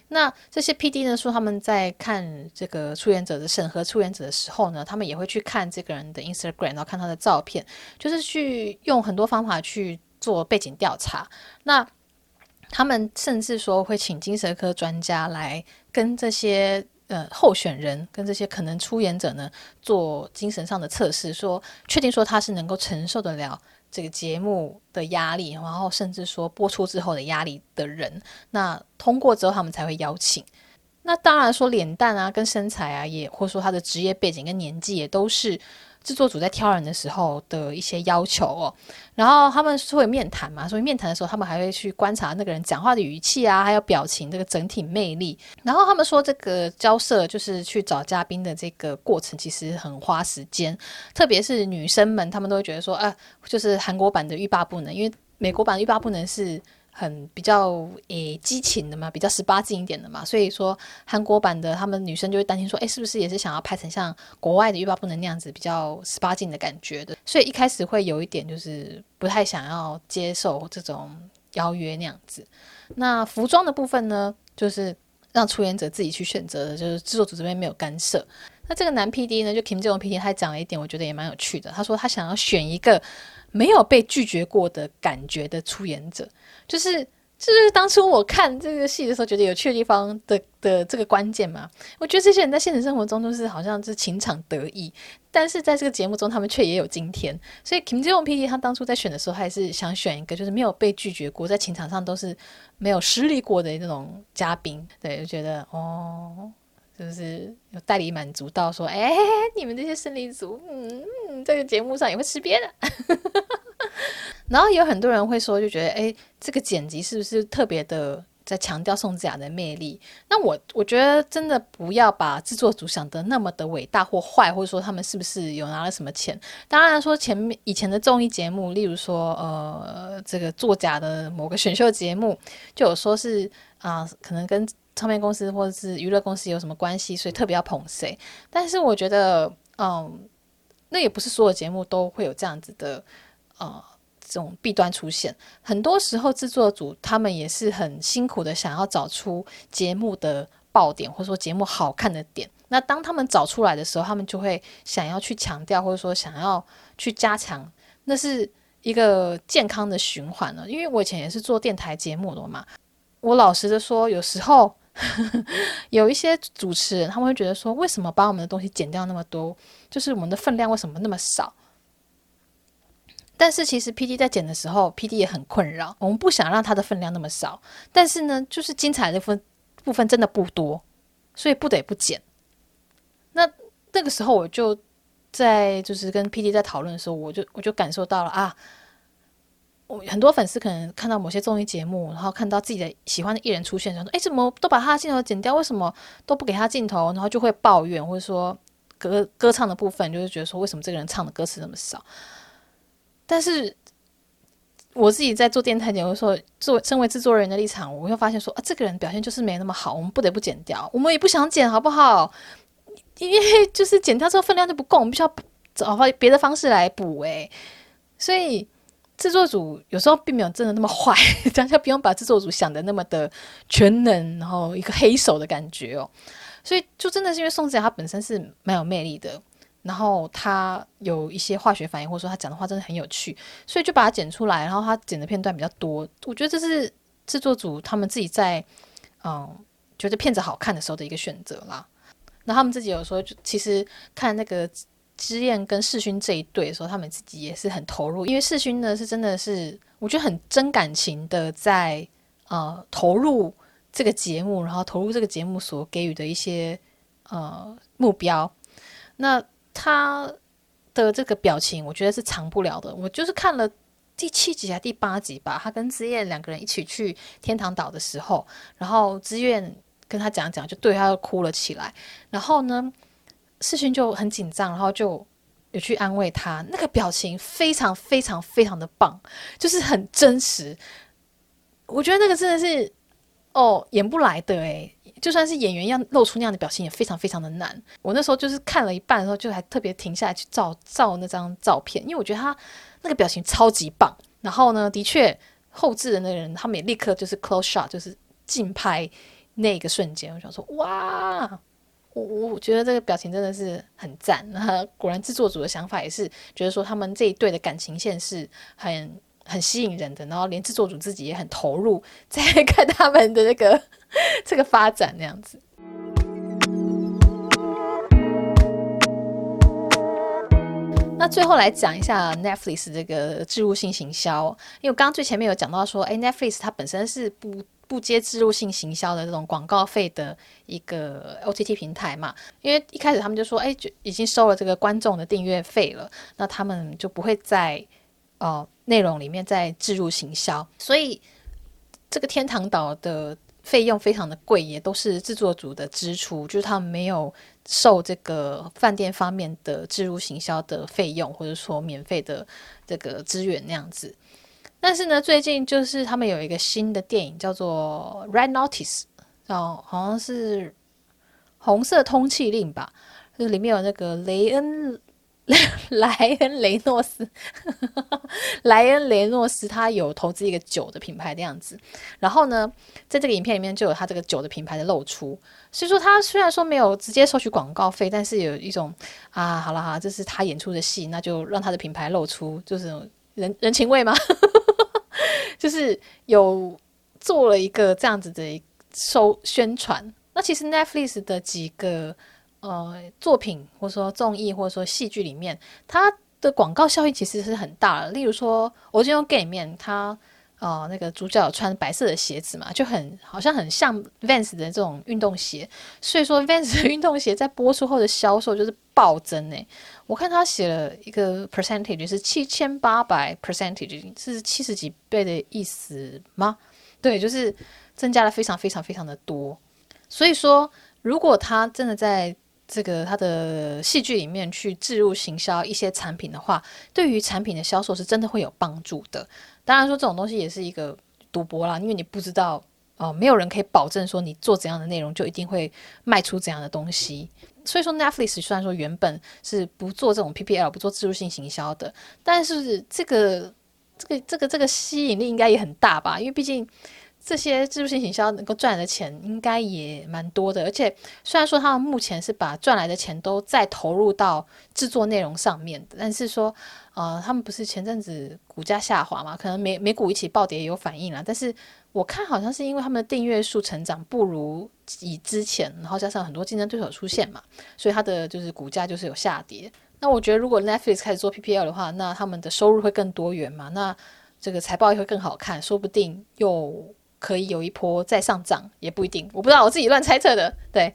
那这些 PD 呢说他们在看这个出演者的审核出演者的时候呢，他们也会去看这个人的 Instagram，然后看他的照片，就是去用很多方法去做背景调查。那他们甚至说会请精神科专家来跟这些呃候选人跟这些可能出演者呢做精神上的测试，说确定说他是能够承受得了。这个节目的压力，然后甚至说播出之后的压力的人，那通过之后他们才会邀请。那当然说脸蛋啊，跟身材啊，也或者说他的职业背景跟年纪，也都是。制作组在挑人的时候的一些要求哦，然后他们会面谈嘛，所以面谈的时候，他们还会去观察那个人讲话的语气啊，还有表情这个整体魅力。然后他们说，这个交涉就是去找嘉宾的这个过程，其实很花时间，特别是女生们，她们都会觉得说，啊，就是韩国版的欲罢不能，因为美国版的欲罢不能是。很比较诶激情的嘛，比较十八禁一点的嘛，所以说韩国版的他们女生就会担心说，诶，是不是也是想要拍成像国外的欲罢不能那样子比较十八禁的感觉的？所以一开始会有一点就是不太想要接受这种邀约那样子。那服装的部分呢，就是让出演者自己去选择的，就是制作组这边没有干涉。那这个男 PD 呢，就 Kim 这种 PD，他还讲了一点，我觉得也蛮有趣的。他说他想要选一个。没有被拒绝过的感觉的出演者，就是就是当初我看这个戏的时候，觉得有趣的地方的的这个关键嘛。我觉得这些人在现实生活中都是好像是情场得意，但是在这个节目中，他们却也有今天。所以 Kim Jong PD 他当初在选的时候，他也是想选一个就是没有被拒绝过，在情场上都是没有失利过的那种嘉宾。对，就觉得哦。就是有代理满足到说，哎，你们这些胜利组，嗯，这个节目上也会吃瘪的。然后有很多人会说，就觉得，哎，这个剪辑是不是特别的在强调宋智雅的魅力？那我我觉得真的不要把制作组想得那么的伟大或坏，或者说他们是不是有拿了什么钱？当然说前面以前的综艺节目，例如说呃这个作假的某个选秀节目，就有说是啊、可能跟。唱片公司或者是娱乐公司有什么关系，所以特别要捧谁？但是我觉得，嗯，那也不是所有节目都会有这样子的，呃，这种弊端出现。很多时候，制作组他们也是很辛苦的，想要找出节目的爆点，或者说节目好看的点。那当他们找出来的时候，他们就会想要去强调，或者说想要去加强，那是一个健康的循环了。因为我以前也是做电台节目的嘛，我老实的说，有时候。有一些主持人，他们会觉得说，为什么把我们的东西剪掉那么多？就是我们的分量为什么那么少？但是其实 PD 在剪的时候，PD 也很困扰。我们不想让他的分量那么少，但是呢，就是精彩的分部分真的不多，所以不得不剪。那那个时候，我就在就是跟 PD 在讨论的时候，我就我就感受到了啊。我很多粉丝可能看到某些综艺节目，然后看到自己的喜欢的艺人出现，想说：“哎，怎么都把他的镜头剪掉？为什么都不给他镜头？”然后就会抱怨，或者说歌歌唱的部分，就是觉得说为什么这个人唱的歌词那么少？但是我自己在做电台节目的时候，作身为制作人的立场，我会发现说啊，这个人表现就是没那么好，我们不得不剪掉。我们也不想剪，好不好？因为就是剪掉之后分量就不够，我们必须要找别的方式来补。哎，所以。制作组有时候并没有真的那么坏，大家不用把制作组想的那么的全能，然后一个黑手的感觉哦。所以就真的是因为宋智雅她本身是蛮有魅力的，然后他有一些化学反应，或者说他讲的话真的很有趣，所以就把它剪出来，然后他剪的片段比较多。我觉得这是制作组他们自己在嗯觉得片子好看的时候的一个选择啦。那他们自己有时候就其实看那个。之燕跟世勋这一对的时候，他们自己也是很投入，因为世勋呢是真的是我觉得很真感情的在呃投入这个节目，然后投入这个节目所给予的一些呃目标。那他的这个表情，我觉得是藏不了的。我就是看了第七集还第八集吧，他跟之燕两个人一起去天堂岛的时候，然后之燕跟他讲讲，就对他哭了起来，然后呢。世勋就很紧张，然后就有去安慰他，那个表情非常非常非常的棒，就是很真实。我觉得那个真的是哦，演不来的诶，就算是演员要露出那样的表情，也非常非常的难。我那时候就是看了一半的时候，就还特别停下来去照照那张照片，因为我觉得他那个表情超级棒。然后呢，的确后置的那个人他们也立刻就是 close shot，就是近拍那个瞬间，我想说哇，我我觉得这个表情真的是很赞。那果然制作组的想法也是觉得说他们这一对的感情线是很很吸引人的，然后连制作组自己也很投入在 看他们的那个这个发展那样子。那最后来讲一下 Netflix 这个置入性行销，因为我刚刚最前面有讲到说，哎，Netflix 它本身是不不接置入性行销的这种广告费的一个 OTT 平台嘛，因为一开始他们就说，哎，就已经收了这个观众的订阅费了，那他们就不会再呃内容里面再置入行销，所以这个天堂岛的。费用非常的贵，也都是制作组的支出，就是他们没有受这个饭店方面的置入行销的费用，或者说免费的这个资源那样子。但是呢，最近就是他们有一个新的电影叫做《Red Notice》，哦，好像是红色通缉令吧，就是里面有那个雷恩。莱恩雷诺斯，莱恩雷诺斯，他有投资一个酒的品牌的样子。然后呢，在这个影片里面就有他这个酒的品牌的露出。所以说，他虽然说没有直接收取广告费，但是有一种啊，好了哈，这是他演出的戏，那就让他的品牌露出，就是人人情味嘛，就是有做了一个这样子的收宣传。那其实 Netflix 的几个。呃，作品或者说综艺或者说戏剧里面，它的广告效应其实是很大的。例如说，《我就用 Game》里面，它呃那个主角穿白色的鞋子嘛，就很好像很像 Vans 的这种运动鞋。所以说，Vans 的运动鞋在播出后的销售就是暴增诶。我看他写了一个 percentage 是七千八百 percentage，是七十几倍的意思吗？对，就是增加了非常非常非常的多。所以说，如果他真的在这个它的戏剧里面去置入行销一些产品的话，对于产品的销售是真的会有帮助的。当然说这种东西也是一个赌博啦，因为你不知道哦、呃，没有人可以保证说你做怎样的内容就一定会卖出怎样的东西。所以说 Netflix 虽然说原本是不做这种 PPL 不做置入性行销的，但是这个这个这个这个吸引力应该也很大吧？因为毕竟。这些自助性行销能够赚的钱应该也蛮多的，而且虽然说他们目前是把赚来的钱都再投入到制作内容上面的，但是说，呃，他们不是前阵子股价下滑嘛，可能美美股一起暴跌也有反应啦。但是我看好像是因为他们的订阅数成长不如以之前，然后加上很多竞争对手出现嘛，所以它的就是股价就是有下跌。那我觉得如果 Netflix 开始做 PPL 的话，那他们的收入会更多元嘛，那这个财报也会更好看，说不定又。可以有一波再上涨，也不一定，我不知道，我自己乱猜测的。对，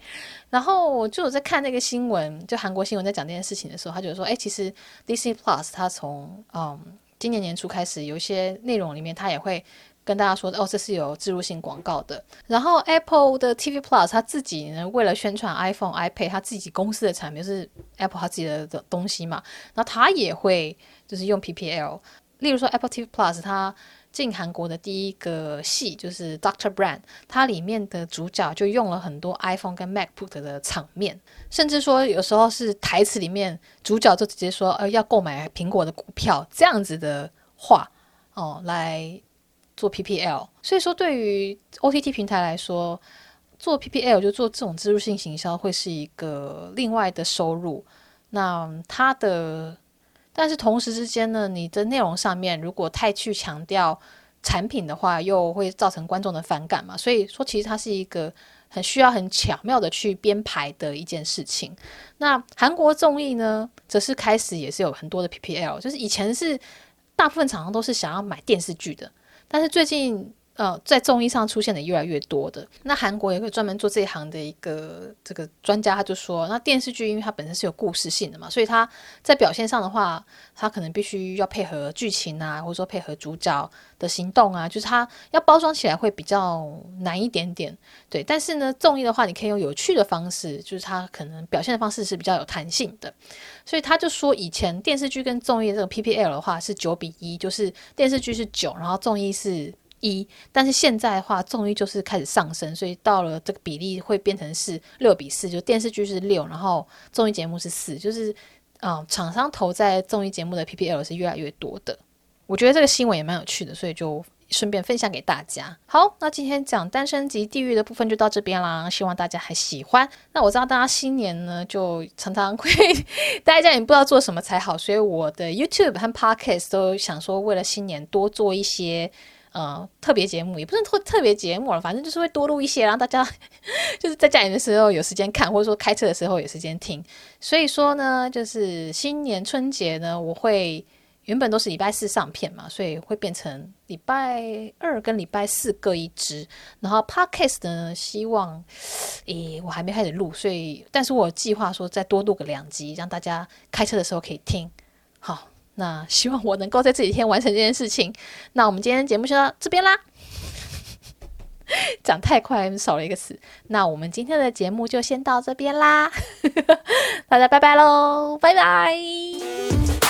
然后我就在看那个新闻，就韩国新闻在讲这件事情的时候，他就说，哎，其实 DC Plus 它从嗯今年年初开始，有一些内容里面，它也会跟大家说，哦，这是有植入性广告的。然后 Apple 的 TV Plus 它自己呢，为了宣传 iPhone、iPad，它自己公司的产品，就是 Apple 它自己的的东西嘛，那它也会就是用 PPL，例如说 Apple TV Plus 它。进韩国的第一个戏就是 Doctor Brand，它里面的主角就用了很多 iPhone 跟 MacBook 的场面，甚至说有时候是台词里面主角就直接说呃要购买苹果的股票这样子的话哦来做 PPL。所以说对于 OTT 平台来说，做 PPL 就做这种植入性行销会是一个另外的收入。那它的。但是同时之间呢，你的内容上面如果太去强调产品的话，又会造成观众的反感嘛。所以说，其实它是一个很需要很巧妙的去编排的一件事情。那韩国综艺呢，则是开始也是有很多的 PPL，就是以前是大部分厂商都是想要买电视剧的，但是最近。呃，在综艺上出现的越来越多的，那韩国也会专门做这一行的一个这个专家，他就说，那电视剧因为它本身是有故事性的嘛，所以它在表现上的话，它可能必须要配合剧情啊，或者说配合主角的行动啊，就是它要包装起来会比较难一点点。对，但是呢，综艺的话，你可以用有趣的方式，就是它可能表现的方式是比较有弹性的。所以他就说，以前电视剧跟综艺这个 PPL 的话是九比一，就是电视剧是九，然后综艺是。一，但是现在的话，综艺就是开始上升，所以到了这个比例会变成是六比四，就电视剧是六，然后综艺节目是四，就是，嗯，厂商投在综艺节目的 PPL 是越来越多的。我觉得这个新闻也蛮有趣的，所以就顺便分享给大家。好，那今天讲单身即地狱的部分就到这边啦，希望大家还喜欢。那我知道大家新年呢，就常常会 待在家里不知道做什么才好，所以我的 YouTube 和 Podcast 都想说，为了新年多做一些呃特别节目，也不是特特别节目了，反正就是会多录一些，让大家 就是在家里的时候有时间看，或者说开车的时候有时间听。所以说呢，就是新年春节呢，我会。原本都是礼拜四上片嘛，所以会变成礼拜二跟礼拜四各一支。然后 Podcast 呢，希望，诶，我还没开始录，所以，但是我计划说再多录个两集，让大家开车的时候可以听。好，那希望我能够在这几天完成这件事情。那我们今天节目就到这边啦，讲太快少了一个词。那我们今天的节目就先到这边啦，大家拜拜喽，拜拜。